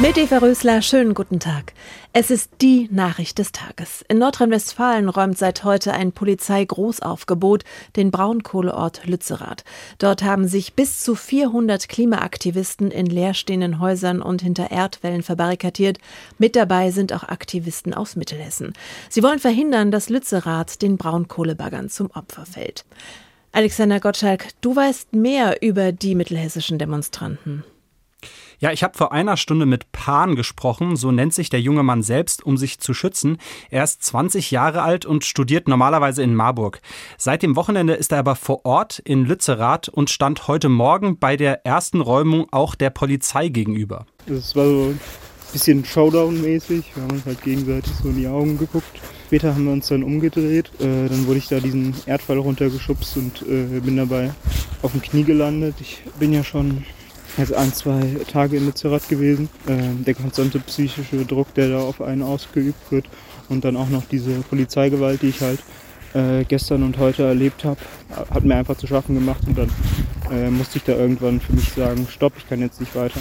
Mit Eva Rösler, schönen guten Tag. Es ist die Nachricht des Tages. In Nordrhein-Westfalen räumt seit heute ein Polizeigroßaufgebot den Braunkohleort Lützerath. Dort haben sich bis zu 400 Klimaaktivisten in leerstehenden Häusern und hinter Erdwellen verbarrikadiert. Mit dabei sind auch Aktivisten aus Mittelhessen. Sie wollen verhindern, dass Lützerath den Braunkohlebaggern zum Opfer fällt. Alexander Gottschalk, du weißt mehr über die mittelhessischen Demonstranten. Ja, ich habe vor einer Stunde mit Pan gesprochen, so nennt sich der junge Mann selbst, um sich zu schützen. Er ist 20 Jahre alt und studiert normalerweise in Marburg. Seit dem Wochenende ist er aber vor Ort in Lützerath und stand heute Morgen bei der ersten Räumung auch der Polizei gegenüber. Es war so ein bisschen Showdown-mäßig. Wir haben uns halt gegenseitig so in die Augen geguckt. Später haben wir uns dann umgedreht. Äh, dann wurde ich da diesen Erdfall runtergeschubst und äh, bin dabei auf dem Knie gelandet. Ich bin ja schon jetzt ein, zwei Tage in Lützerath gewesen. Ähm, der konstante psychische Druck, der da auf einen ausgeübt wird und dann auch noch diese Polizeigewalt, die ich halt äh, gestern und heute erlebt habe, hat mir einfach zu schaffen gemacht und dann äh, musste ich da irgendwann für mich sagen, stopp, ich kann jetzt nicht weiter.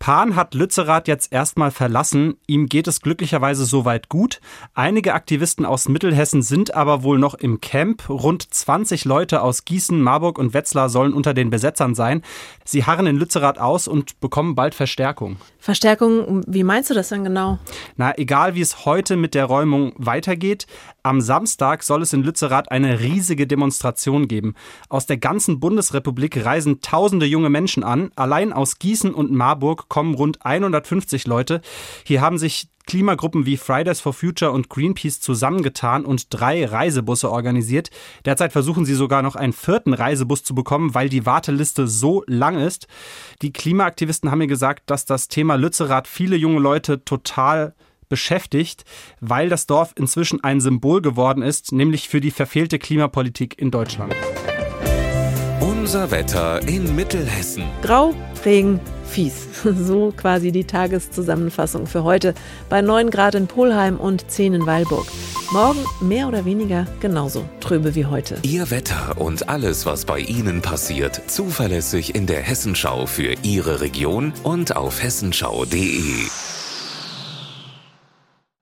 Pan hat Lützerath jetzt erstmal verlassen. Ihm geht es glücklicherweise soweit gut. Einige Aktivisten aus Mittelhessen sind aber wohl noch im Camp. Rund 20 Leute aus Gießen, Marburg und Wetzlar sollen unter den Besetzern sein. Sie harren in Lützerath aus und bekommen bald Verstärkung. Verstärkung, wie meinst du das denn genau? Na, egal wie es heute mit der Räumung weitergeht, am Samstag soll es in Lützerath eine riesige Demonstration geben. Aus der ganzen Bundesrepublik reisen tausende junge Menschen an. Allein aus Gießen und Marburg kommen rund 150 Leute. Hier haben sich Klimagruppen wie Fridays for Future und Greenpeace zusammengetan und drei Reisebusse organisiert. Derzeit versuchen sie sogar noch einen vierten Reisebus zu bekommen, weil die Warteliste so lang ist. Die Klimaaktivisten haben mir gesagt, dass das Thema Lützerath viele junge Leute total beschäftigt, weil das Dorf inzwischen ein Symbol geworden ist, nämlich für die verfehlte Klimapolitik in Deutschland. Unser Wetter in Mittelhessen. Grau, Regen, fies. So quasi die Tageszusammenfassung für heute bei 9 Grad in Polheim und 10 in Weilburg. Morgen mehr oder weniger genauso trübe wie heute. Ihr Wetter und alles, was bei Ihnen passiert, zuverlässig in der Hessenschau für Ihre Region und auf hessenschau.de.